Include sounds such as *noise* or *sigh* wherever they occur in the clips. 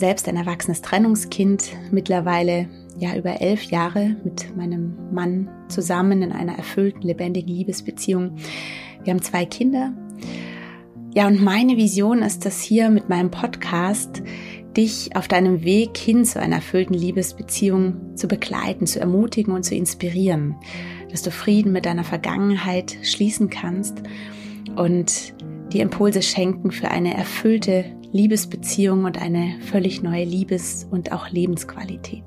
selbst ein erwachsenes Trennungskind, mittlerweile ja über elf Jahre mit meinem Mann zusammen in einer erfüllten, lebendigen Liebesbeziehung. Wir haben zwei Kinder. Ja, und meine Vision ist das hier mit meinem Podcast, dich auf deinem Weg hin zu einer erfüllten Liebesbeziehung zu begleiten, zu ermutigen und zu inspirieren, dass du Frieden mit deiner Vergangenheit schließen kannst und die Impulse schenken für eine erfüllte Liebesbeziehung und eine völlig neue Liebes- und auch Lebensqualität.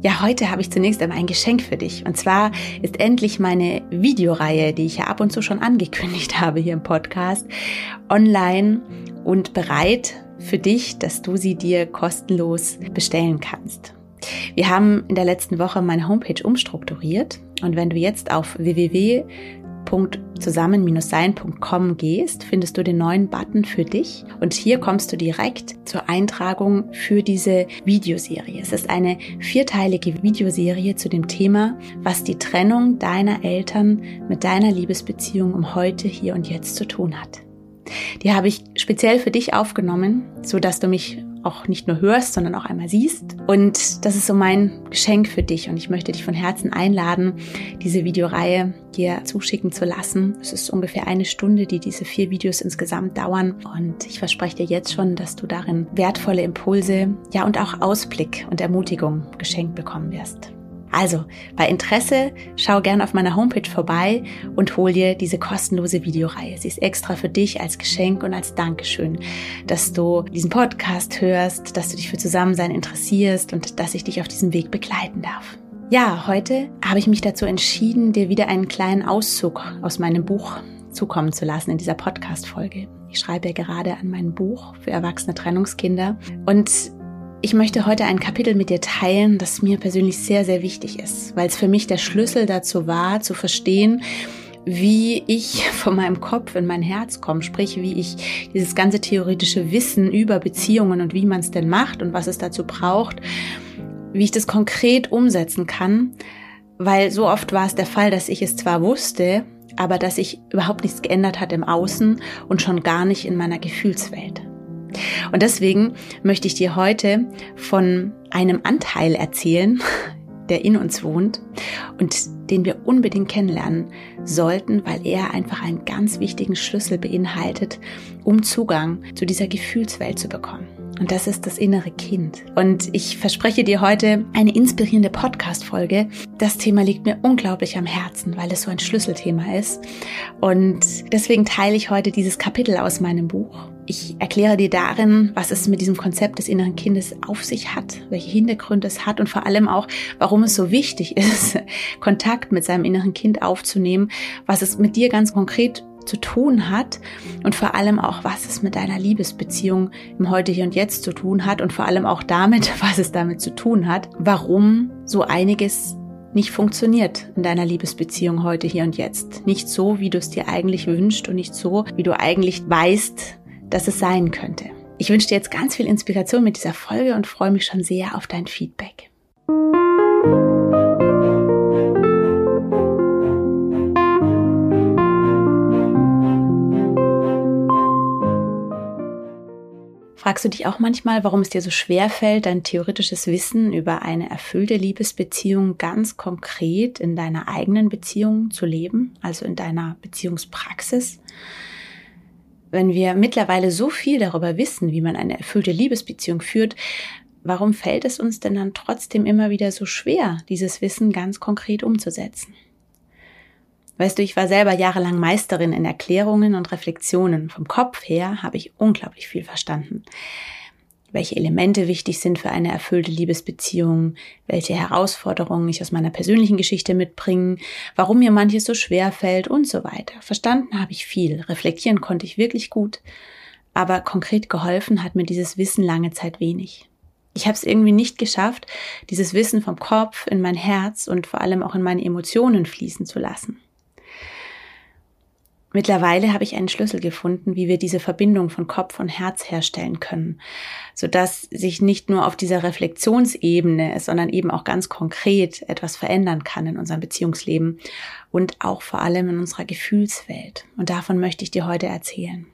Ja, heute habe ich zunächst einmal ein Geschenk für dich. Und zwar ist endlich meine Videoreihe, die ich ja ab und zu schon angekündigt *laughs* habe hier im Podcast, online und bereit für dich, dass du sie dir kostenlos bestellen kannst. Wir haben in der letzten Woche meine Homepage umstrukturiert und wenn du jetzt auf www www.zusammen-sein.com gehst, findest du den neuen Button für dich und hier kommst du direkt zur Eintragung für diese Videoserie. Es ist eine vierteilige Videoserie zu dem Thema, was die Trennung deiner Eltern mit deiner Liebesbeziehung um heute, hier und jetzt zu tun hat. Die habe ich speziell für dich aufgenommen, so dass du mich auch nicht nur hörst, sondern auch einmal siehst. Und das ist so mein Geschenk für dich. Und ich möchte dich von Herzen einladen, diese Videoreihe dir zuschicken zu lassen. Es ist ungefähr eine Stunde, die diese vier Videos insgesamt dauern. Und ich verspreche dir jetzt schon, dass du darin wertvolle Impulse, ja, und auch Ausblick und Ermutigung geschenkt bekommen wirst. Also, bei Interesse schau gern auf meiner Homepage vorbei und hol dir diese kostenlose Videoreihe. Sie ist extra für dich als Geschenk und als Dankeschön, dass du diesen Podcast hörst, dass du dich für Zusammensein interessierst und dass ich dich auf diesem Weg begleiten darf. Ja, heute habe ich mich dazu entschieden, dir wieder einen kleinen Auszug aus meinem Buch zukommen zu lassen in dieser Podcast-Folge. Ich schreibe ja gerade an meinem Buch für erwachsene Trennungskinder und ich möchte heute ein Kapitel mit dir teilen, das mir persönlich sehr, sehr wichtig ist, weil es für mich der Schlüssel dazu war, zu verstehen, wie ich *laughs* von meinem Kopf in mein Herz komme, sprich, wie ich dieses ganze theoretische Wissen über Beziehungen und wie man es denn macht und was es dazu braucht, wie ich das konkret umsetzen kann, weil so oft war es der Fall, dass ich es zwar wusste, aber dass sich überhaupt nichts geändert hat im Außen und schon gar nicht in meiner Gefühlswelt. Und deswegen möchte ich dir heute von einem Anteil erzählen, der in uns wohnt und den wir unbedingt kennenlernen sollten, weil er einfach einen ganz wichtigen Schlüssel beinhaltet, um Zugang zu dieser Gefühlswelt zu bekommen. Und das ist das innere Kind. Und ich verspreche dir heute eine inspirierende Podcast-Folge. Das Thema liegt mir unglaublich am Herzen, weil es so ein Schlüsselthema ist. Und deswegen teile ich heute dieses Kapitel aus meinem Buch. Ich erkläre dir darin, was es mit diesem Konzept des inneren Kindes auf sich hat, welche Hintergründe es hat und vor allem auch, warum es so wichtig ist, *laughs* Kontakt mit seinem inneren Kind aufzunehmen, was es mit dir ganz konkret zu tun hat und vor allem auch, was es mit deiner Liebesbeziehung im Heute, Hier und Jetzt zu tun hat und vor allem auch damit, *laughs* was es damit zu tun hat, warum so einiges nicht funktioniert in deiner Liebesbeziehung heute, hier und jetzt. Nicht so, wie du es dir eigentlich wünschst und nicht so, wie du eigentlich weißt, dass es sein könnte. Ich wünsche dir jetzt ganz viel Inspiration mit dieser Folge und freue mich schon sehr auf dein Feedback. Fragst du dich auch manchmal, warum es dir so schwer fällt, dein theoretisches Wissen über eine erfüllte Liebesbeziehung ganz konkret in deiner eigenen Beziehung zu leben, also in deiner Beziehungspraxis? Wenn wir mittlerweile so viel darüber wissen, wie man eine erfüllte Liebesbeziehung führt, warum fällt es uns denn dann trotzdem immer wieder so schwer, dieses Wissen ganz konkret umzusetzen? Weißt du, ich war selber jahrelang Meisterin in Erklärungen und Reflexionen. Vom Kopf her habe ich unglaublich viel verstanden. Welche Elemente wichtig sind für eine erfüllte Liebesbeziehung, welche Herausforderungen ich aus meiner persönlichen Geschichte mitbringe, warum mir manches so schwer fällt und so weiter. Verstanden habe ich viel, reflektieren konnte ich wirklich gut, aber konkret geholfen hat mir dieses Wissen lange Zeit wenig. Ich habe es irgendwie nicht geschafft, dieses Wissen vom Kopf in mein Herz und vor allem auch in meine Emotionen fließen zu lassen. Mittlerweile habe ich einen Schlüssel gefunden, wie wir diese Verbindung von Kopf und Herz herstellen können, sodass sich nicht nur auf dieser Reflexionsebene, sondern eben auch ganz konkret etwas verändern kann in unserem Beziehungsleben und auch vor allem in unserer Gefühlswelt. Und davon möchte ich dir heute erzählen.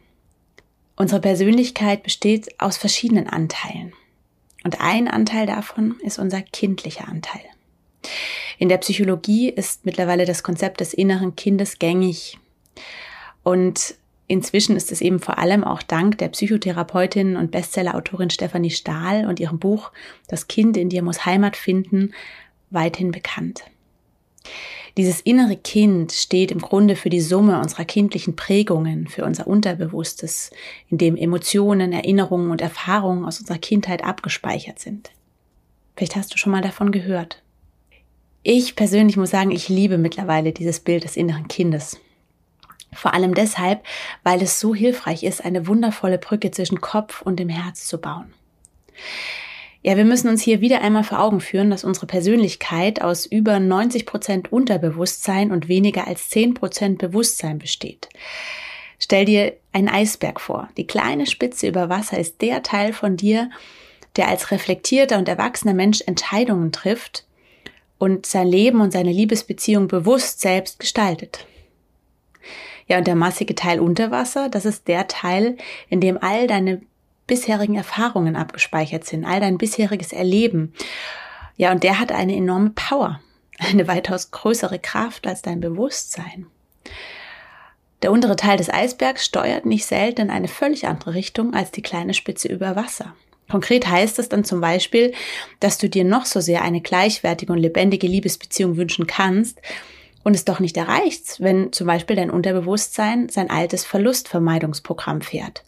Unsere Persönlichkeit besteht aus verschiedenen Anteilen. Und ein Anteil davon ist unser kindlicher Anteil. In der Psychologie ist mittlerweile das Konzept des inneren Kindes gängig. Und inzwischen ist es eben vor allem auch dank der Psychotherapeutin und Bestsellerautorin Stefanie Stahl und ihrem Buch Das Kind in dir muss Heimat finden weithin bekannt. Dieses innere Kind steht im Grunde für die Summe unserer kindlichen Prägungen, für unser Unterbewusstes, in dem Emotionen, Erinnerungen und Erfahrungen aus unserer Kindheit abgespeichert sind. Vielleicht hast du schon mal davon gehört. Ich persönlich muss sagen, ich liebe mittlerweile dieses Bild des inneren Kindes. Vor allem deshalb, weil es so hilfreich ist, eine wundervolle Brücke zwischen Kopf und dem Herz zu bauen. Ja, wir müssen uns hier wieder einmal vor Augen führen, dass unsere Persönlichkeit aus über 90 Prozent Unterbewusstsein und weniger als 10 Prozent Bewusstsein besteht. Stell dir einen Eisberg vor. Die kleine Spitze über Wasser ist der Teil von dir, der als reflektierter und erwachsener Mensch Entscheidungen trifft und sein Leben und seine Liebesbeziehung bewusst selbst gestaltet. Ja, und der massige Teil unter Wasser, das ist der Teil, in dem all deine bisherigen Erfahrungen abgespeichert sind, all dein bisheriges Erleben. Ja, und der hat eine enorme Power, eine weitaus größere Kraft als dein Bewusstsein. Der untere Teil des Eisbergs steuert nicht selten in eine völlig andere Richtung als die kleine Spitze über Wasser. Konkret heißt es dann zum Beispiel, dass du dir noch so sehr eine gleichwertige und lebendige Liebesbeziehung wünschen kannst, und es doch nicht erreicht, wenn zum Beispiel dein Unterbewusstsein sein altes Verlustvermeidungsprogramm fährt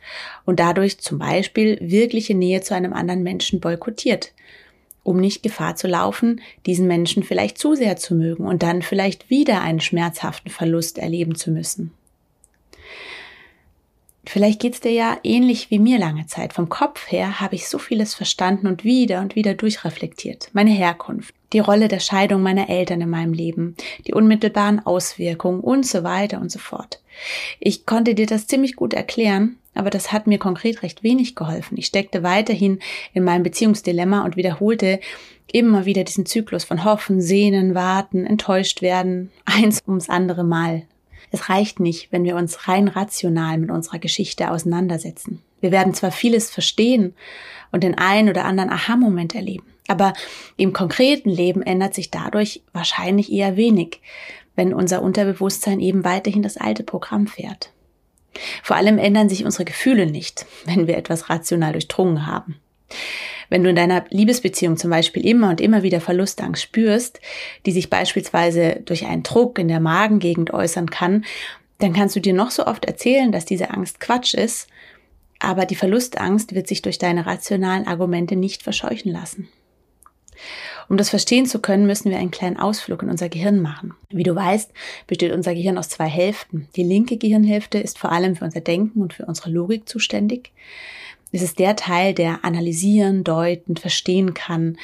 und dadurch zum Beispiel wirkliche Nähe zu einem anderen Menschen boykottiert, um nicht Gefahr zu laufen, diesen Menschen vielleicht zu sehr zu mögen und dann vielleicht wieder einen schmerzhaften Verlust erleben zu müssen. Vielleicht geht's dir ja ähnlich wie mir lange Zeit. Vom Kopf her habe ich so vieles verstanden und wieder und wieder durchreflektiert. Meine Herkunft, die Rolle der Scheidung meiner Eltern in meinem Leben, die unmittelbaren Auswirkungen und so weiter und so fort. Ich konnte dir das ziemlich gut erklären, aber das hat mir konkret recht wenig geholfen. Ich steckte weiterhin in meinem Beziehungsdilemma und wiederholte immer wieder diesen Zyklus von Hoffen, Sehnen, Warten, enttäuscht werden, eins ums andere Mal. Es reicht nicht, wenn wir uns rein rational mit unserer Geschichte auseinandersetzen. Wir werden zwar vieles verstehen und den einen oder anderen Aha-Moment erleben, aber im konkreten Leben ändert sich dadurch wahrscheinlich eher wenig, wenn unser Unterbewusstsein eben weiterhin das alte Programm fährt. Vor allem ändern sich unsere Gefühle nicht, wenn wir etwas rational durchdrungen haben. Wenn du in deiner Liebesbeziehung zum Beispiel immer und immer wieder Verlustangst spürst, die sich beispielsweise durch einen Druck in der Magengegend äußern kann, dann kannst du dir noch so oft erzählen, dass diese Angst Quatsch ist, aber die Verlustangst wird sich durch deine rationalen Argumente nicht verscheuchen lassen. Um das verstehen zu können, müssen wir einen kleinen Ausflug in unser Gehirn machen. Wie du weißt, besteht unser Gehirn aus zwei Hälften. Die linke Gehirnhälfte ist vor allem für unser Denken und für unsere Logik zuständig. Es ist der Teil, der analysieren, deuten, verstehen kann.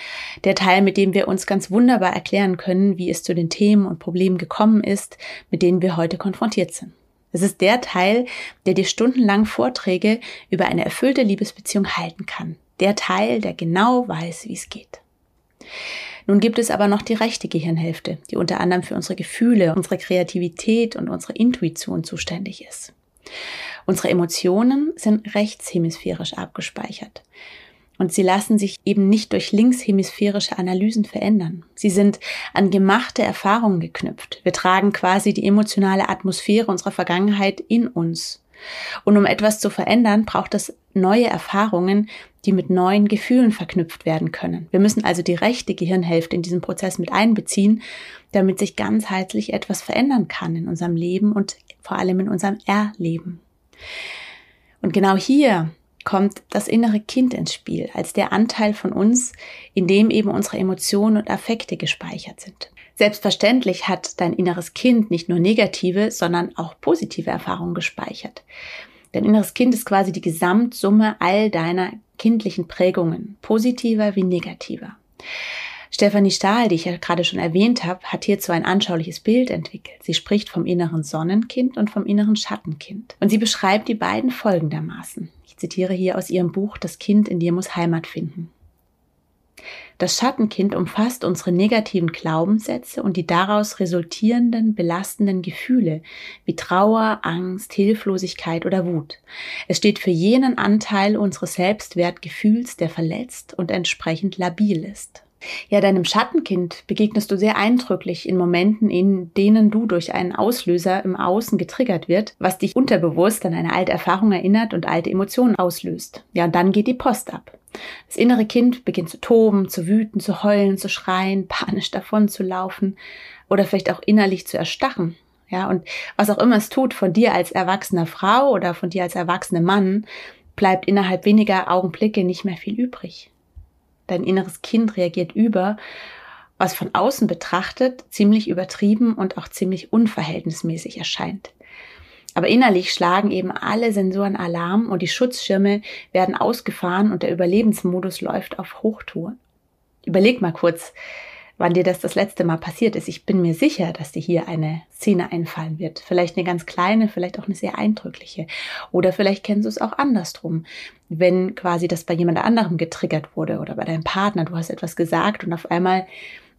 Der Teil, mit dem wir uns ganz wunderbar erklären können, wie es zu den Themen und Problemen gekommen ist, mit denen wir heute konfrontiert sind. Es ist der Teil, der dir stundenlang Vorträge über eine erfüllte Liebesbeziehung halten kann. Der Teil, der genau weiß, wie es geht. Nun gibt es aber noch die rechte Gehirnhälfte, die unter anderem für unsere Gefühle, unsere Kreativität und unsere Intuition zuständig ist. Unsere Emotionen sind rechtshemisphärisch abgespeichert. Und sie lassen sich eben nicht durch linkshemisphärische Analysen verändern. Sie sind an gemachte Erfahrungen geknüpft. Wir tragen quasi die emotionale Atmosphäre unserer Vergangenheit in uns. Und um etwas zu verändern, braucht es neue Erfahrungen, die mit neuen Gefühlen verknüpft werden können. Wir müssen also die rechte Gehirnhälfte in diesen Prozess mit einbeziehen, damit sich ganzheitlich etwas verändern kann in unserem Leben und vor allem in unserem Erleben. Und genau hier kommt das innere Kind ins Spiel, als der Anteil von uns, in dem eben unsere Emotionen und Affekte gespeichert sind. Selbstverständlich hat dein inneres Kind nicht nur negative, sondern auch positive Erfahrungen gespeichert. Dein inneres Kind ist quasi die Gesamtsumme all deiner kindlichen Prägungen, positiver wie negativer. Stefanie Stahl, die ich ja gerade schon erwähnt habe, hat hierzu ein anschauliches Bild entwickelt. Sie spricht vom inneren Sonnenkind und vom inneren Schattenkind. Und sie beschreibt die beiden folgendermaßen. Ich zitiere hier aus ihrem Buch Das Kind in dir muss Heimat finden. Das Schattenkind umfasst unsere negativen Glaubenssätze und die daraus resultierenden belastenden Gefühle wie Trauer, Angst, Hilflosigkeit oder Wut. Es steht für jenen Anteil unseres Selbstwertgefühls, der verletzt und entsprechend labil ist. Ja, deinem Schattenkind begegnest du sehr eindrücklich in Momenten, in denen du durch einen Auslöser im Außen getriggert wird, was dich unterbewusst an eine alte Erfahrung erinnert und alte Emotionen auslöst. Ja, und dann geht die Post ab. Das innere Kind beginnt zu toben, zu wüten, zu heulen, zu schreien, *laughs* panisch davon zu laufen oder vielleicht auch innerlich zu erstachen. Ja, und was auch immer es tut von dir als erwachsener Frau oder von dir als erwachsener Mann, bleibt innerhalb weniger Augenblicke nicht mehr viel übrig dein inneres Kind reagiert über, was von außen betrachtet ziemlich übertrieben und auch ziemlich unverhältnismäßig erscheint. Aber innerlich schlagen eben alle Sensoren Alarm und die Schutzschirme werden ausgefahren und der Überlebensmodus läuft auf Hochtour. Überleg mal kurz, wann dir das das letzte Mal passiert ist. Ich bin mir sicher, dass dir hier eine Szene einfallen wird. Vielleicht eine ganz kleine, vielleicht auch eine sehr eindrückliche. Oder vielleicht kennst du es auch andersrum. Wenn quasi das bei jemand anderem getriggert wurde oder bei deinem Partner, du hast etwas gesagt und auf einmal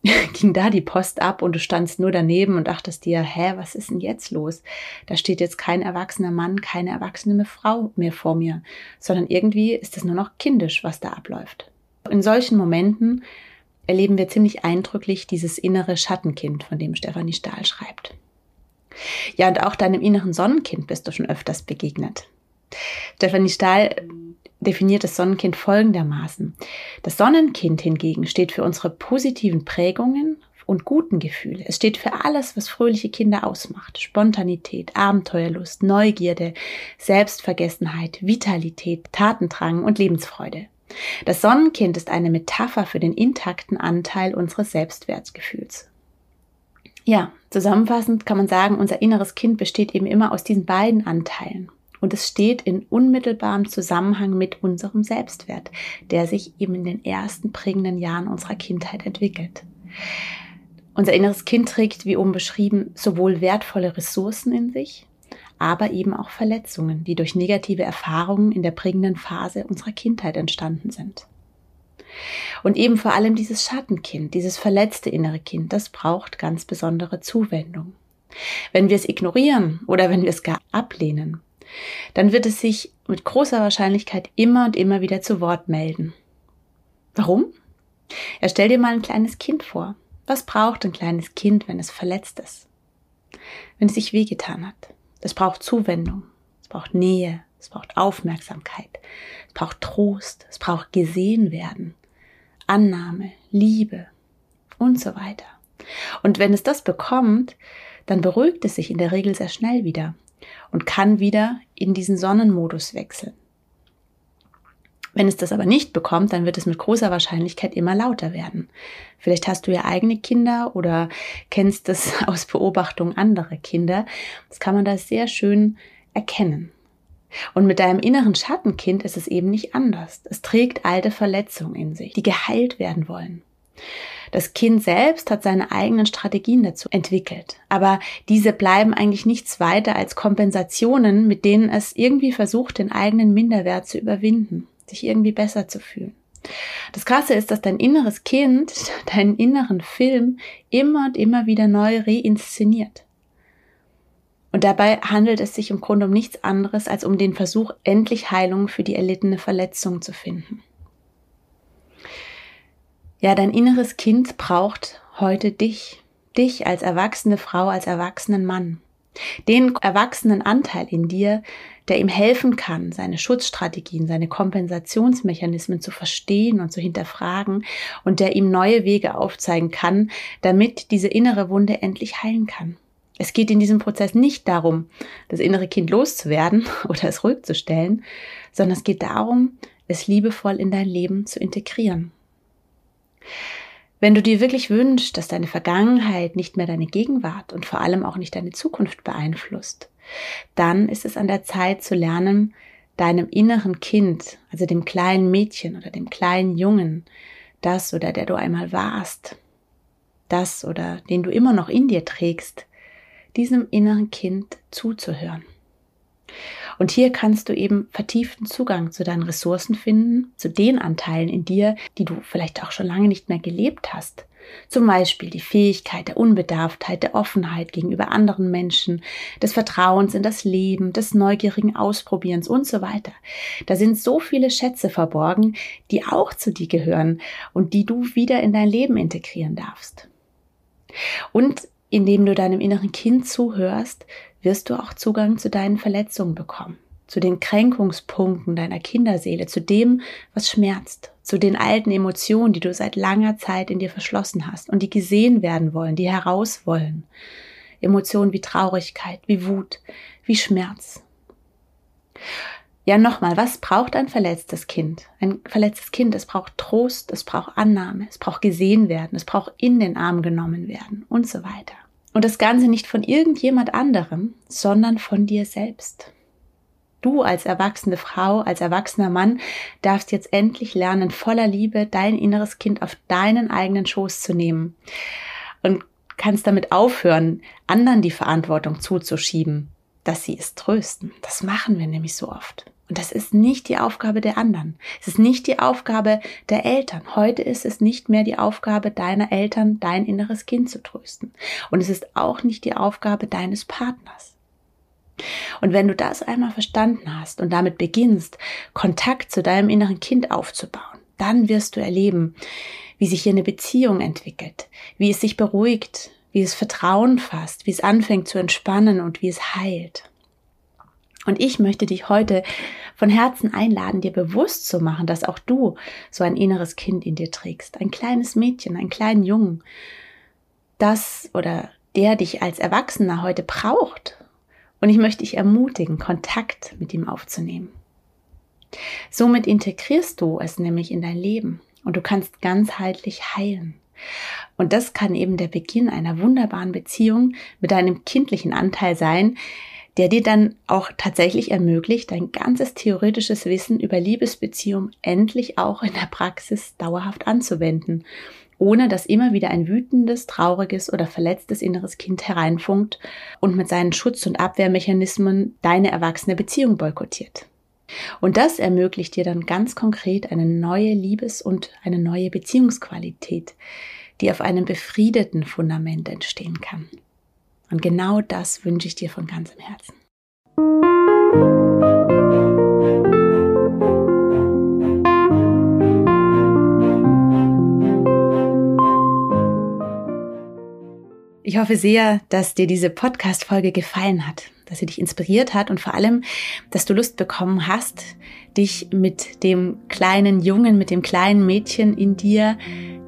*laughs* ging da die Post ab und du standst nur daneben und dachtest dir, hä, was ist denn jetzt los? Da steht jetzt kein erwachsener Mann, keine erwachsene Frau mehr vor mir, sondern irgendwie ist es nur noch kindisch, was da abläuft. In solchen Momenten erleben wir ziemlich eindrücklich dieses innere Schattenkind, von dem Stefanie Stahl schreibt. Ja, und auch deinem inneren Sonnenkind bist du schon öfters begegnet. Stefanie Stahl definiert das Sonnenkind folgendermaßen. Das Sonnenkind hingegen steht für unsere positiven Prägungen und guten Gefühle. Es steht für alles, was fröhliche Kinder ausmacht. Spontanität, Abenteuerlust, Neugierde, Selbstvergessenheit, Vitalität, Tatendrang und Lebensfreude. Das Sonnenkind ist eine Metapher für den intakten Anteil unseres Selbstwertgefühls. Ja, zusammenfassend kann man sagen, unser inneres Kind besteht eben immer aus diesen beiden Anteilen. Und es steht in unmittelbarem Zusammenhang mit unserem Selbstwert, der sich eben in den ersten prägenden Jahren unserer Kindheit entwickelt. Unser inneres Kind trägt, wie oben beschrieben, sowohl wertvolle Ressourcen in sich, aber eben auch Verletzungen, die durch negative Erfahrungen in der prägenden Phase unserer Kindheit entstanden sind. Und eben vor allem dieses Schattenkind, dieses verletzte innere Kind, das braucht ganz besondere Zuwendung. Wenn wir es ignorieren oder wenn wir es gar ablehnen, dann wird es sich mit großer Wahrscheinlichkeit immer und immer wieder zu Wort melden. Warum? Ja, stell dir mal ein kleines Kind vor. Was braucht ein kleines Kind, wenn es verletzt ist? Wenn es sich wehgetan hat? Es braucht Zuwendung, es braucht Nähe, es braucht Aufmerksamkeit, es braucht Trost, es braucht gesehen werden, Annahme, Liebe und so weiter. Und wenn es das bekommt, dann beruhigt es sich in der Regel sehr schnell wieder und kann wieder in diesen Sonnenmodus wechseln. Wenn es das aber nicht bekommt, dann wird es mit großer Wahrscheinlichkeit immer lauter werden. Vielleicht hast du ja eigene Kinder oder kennst es *laughs* aus Beobachtung anderer Kinder. Das kann man da sehr schön erkennen. Und mit deinem inneren Schattenkind ist es eben nicht anders. Es trägt alte Verletzungen in sich, die geheilt werden wollen. Das Kind selbst hat seine eigenen Strategien dazu entwickelt. Aber diese bleiben eigentlich nichts weiter als Kompensationen, mit denen es irgendwie versucht, den eigenen Minderwert zu überwinden sich irgendwie besser zu fühlen. Das Krasse ist, dass dein inneres Kind *laughs* deinen inneren Film immer und immer wieder neu reinszeniert. Und dabei handelt es sich im Grunde um nichts anderes als um den Versuch, endlich Heilung für die erlittene Verletzung zu finden. Ja, dein inneres Kind braucht heute dich, dich als erwachsene Frau, als erwachsenen Mann. Den erwachsenen Anteil in dir, der ihm helfen kann, seine Schutzstrategien, seine Kompensationsmechanismen zu verstehen und zu hinterfragen und der ihm neue Wege aufzeigen kann, damit diese innere Wunde endlich heilen kann. Es geht in diesem Prozess nicht darum, das innere Kind loszuwerden *laughs* oder es ruhig zu stellen, sondern es geht darum, es liebevoll in dein Leben zu integrieren. Wenn du dir wirklich wünschst, dass deine Vergangenheit nicht mehr deine Gegenwart und vor allem auch nicht deine Zukunft beeinflusst, dann ist es an der Zeit zu lernen, deinem inneren Kind, also dem kleinen Mädchen oder dem kleinen Jungen, das oder der du einmal warst, das oder den du immer noch in dir trägst, diesem inneren Kind zuzuhören. Und hier kannst du eben vertieften Zugang zu deinen Ressourcen finden, zu den Anteilen in dir, die du vielleicht auch schon lange nicht mehr gelebt hast. Zum Beispiel die Fähigkeit der Unbedarftheit, der Offenheit gegenüber anderen Menschen, des Vertrauens in das Leben, des neugierigen Ausprobierens und so weiter. Da sind so viele Schätze verborgen, die auch zu dir gehören und die du wieder in dein Leben integrieren darfst. Und indem du deinem inneren Kind zuhörst, wirst du auch Zugang zu deinen Verletzungen bekommen, zu den Kränkungspunkten deiner Kinderseele, zu dem, was schmerzt, zu den alten Emotionen, die du seit langer Zeit in dir verschlossen hast und die gesehen werden wollen, die heraus wollen. Emotionen wie Traurigkeit, wie Wut, wie Schmerz. Ja, nochmal, was braucht ein verletztes Kind? Ein verletztes Kind, es braucht Trost, es braucht Annahme, es braucht gesehen werden, es braucht in den Arm genommen werden und so weiter. Und das Ganze nicht von irgendjemand anderem, sondern von dir selbst. Du als erwachsene Frau, als erwachsener Mann darfst jetzt endlich lernen, voller Liebe dein inneres Kind auf deinen eigenen Schoß zu nehmen und kannst damit aufhören, anderen die Verantwortung zuzuschieben, dass sie es trösten. Das machen wir nämlich so oft. Und das ist nicht die Aufgabe der anderen. Es ist nicht die Aufgabe der Eltern. Heute ist es nicht mehr die Aufgabe deiner Eltern, dein inneres Kind zu trösten. Und es ist auch nicht die Aufgabe deines Partners. Und wenn du das einmal verstanden hast und damit beginnst, Kontakt zu deinem inneren Kind aufzubauen, dann wirst du erleben, wie sich hier eine Beziehung entwickelt, wie es sich beruhigt, wie es Vertrauen fasst, wie es anfängt zu entspannen und wie es heilt. Und ich möchte dich heute von Herzen einladen, dir bewusst zu machen, dass auch du so ein inneres Kind in dir trägst, ein kleines Mädchen, einen kleinen Jungen, das oder der dich als Erwachsener heute braucht. Und ich möchte dich ermutigen, Kontakt mit ihm aufzunehmen. Somit integrierst du es nämlich in dein Leben und du kannst ganzheitlich heilen. Und das kann eben der Beginn einer wunderbaren Beziehung mit deinem kindlichen Anteil sein, der dir dann auch tatsächlich ermöglicht, dein ganzes theoretisches Wissen über Liebesbeziehung endlich auch in der Praxis dauerhaft anzuwenden, ohne dass immer wieder ein wütendes, trauriges oder verletztes inneres Kind hereinfunkt und mit seinen Schutz- und Abwehrmechanismen deine erwachsene Beziehung boykottiert. Und das ermöglicht dir dann ganz konkret eine neue Liebes- und eine neue Beziehungsqualität, die auf einem befriedeten Fundament entstehen kann. Und genau das wünsche ich dir von ganzem Herzen. Ich hoffe sehr, dass dir diese Podcast-Folge gefallen hat, dass sie dich inspiriert hat und vor allem, dass du Lust bekommen hast, dich mit dem kleinen Jungen, mit dem kleinen Mädchen in dir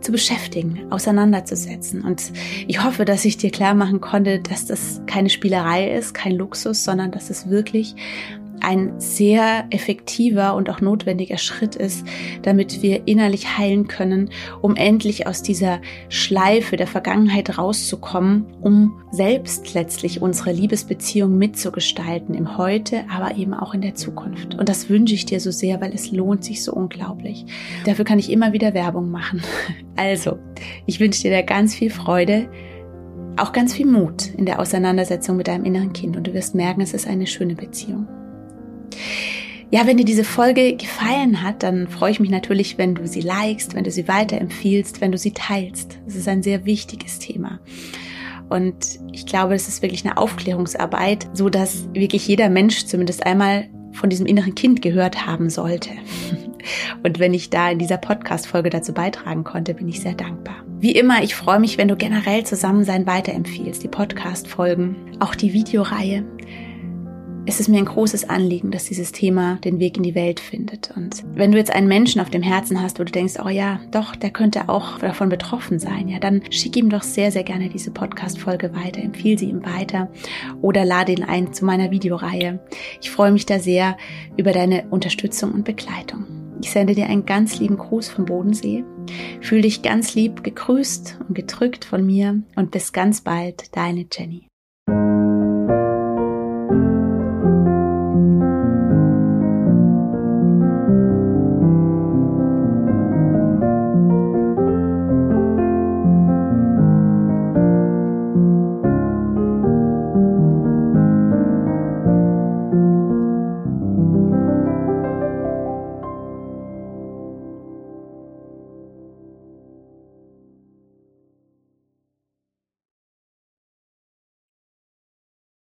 zu beschäftigen, auseinanderzusetzen. Und ich hoffe, dass ich dir klar machen konnte, dass das keine Spielerei ist, kein Luxus, sondern dass es wirklich ein sehr effektiver und auch notwendiger Schritt ist, damit wir innerlich heilen können, um endlich aus dieser Schleife der Vergangenheit rauszukommen, um selbst letztlich unsere Liebesbeziehung mitzugestalten im Heute, aber eben auch in der Zukunft. Und das wünsche ich dir so sehr, weil es lohnt sich so unglaublich. Dafür kann ich immer wieder Werbung machen. *laughs* Also, ich wünsche dir da ganz viel Freude auch ganz viel Mut in der Auseinandersetzung mit deinem inneren Kind und du wirst merken, es ist eine schöne Beziehung. Ja, wenn dir diese Folge gefallen hat, dann freue ich mich natürlich, wenn du sie likest, wenn du sie weiterempfiehlst, wenn du sie teilst. Das ist ein sehr wichtiges Thema. Und ich glaube, es ist wirklich eine Aufklärungsarbeit, so dass wirklich jeder Mensch zumindest einmal von diesem inneren Kind gehört haben sollte. *laughs* Und wenn ich da in dieser Podcast-Folge dazu beitragen konnte, bin ich sehr dankbar. Wie immer, ich freue mich, wenn du generell Zusammensein weiterempfiehlst, die Podcast-Folgen, auch die Videoreihe es ist mir ein großes Anliegen, dass dieses Thema den Weg in die Welt findet. Und wenn du jetzt einen Menschen auf dem Herzen hast, wo du denkst, oh ja, doch, der könnte auch davon betroffen sein, ja, dann schick ihm doch sehr, sehr gerne diese Podcast-Folge weiter, empfehle sie ihm weiter oder lade ihn ein zu meiner Videoreihe. Ich freue mich da sehr über deine Unterstützung und Begleitung. Ich sende dir einen ganz lieben Gruß vom Bodensee. Fühl dich ganz lieb gegrüßt und gedrückt von mir und bis ganz bald, deine Jenny.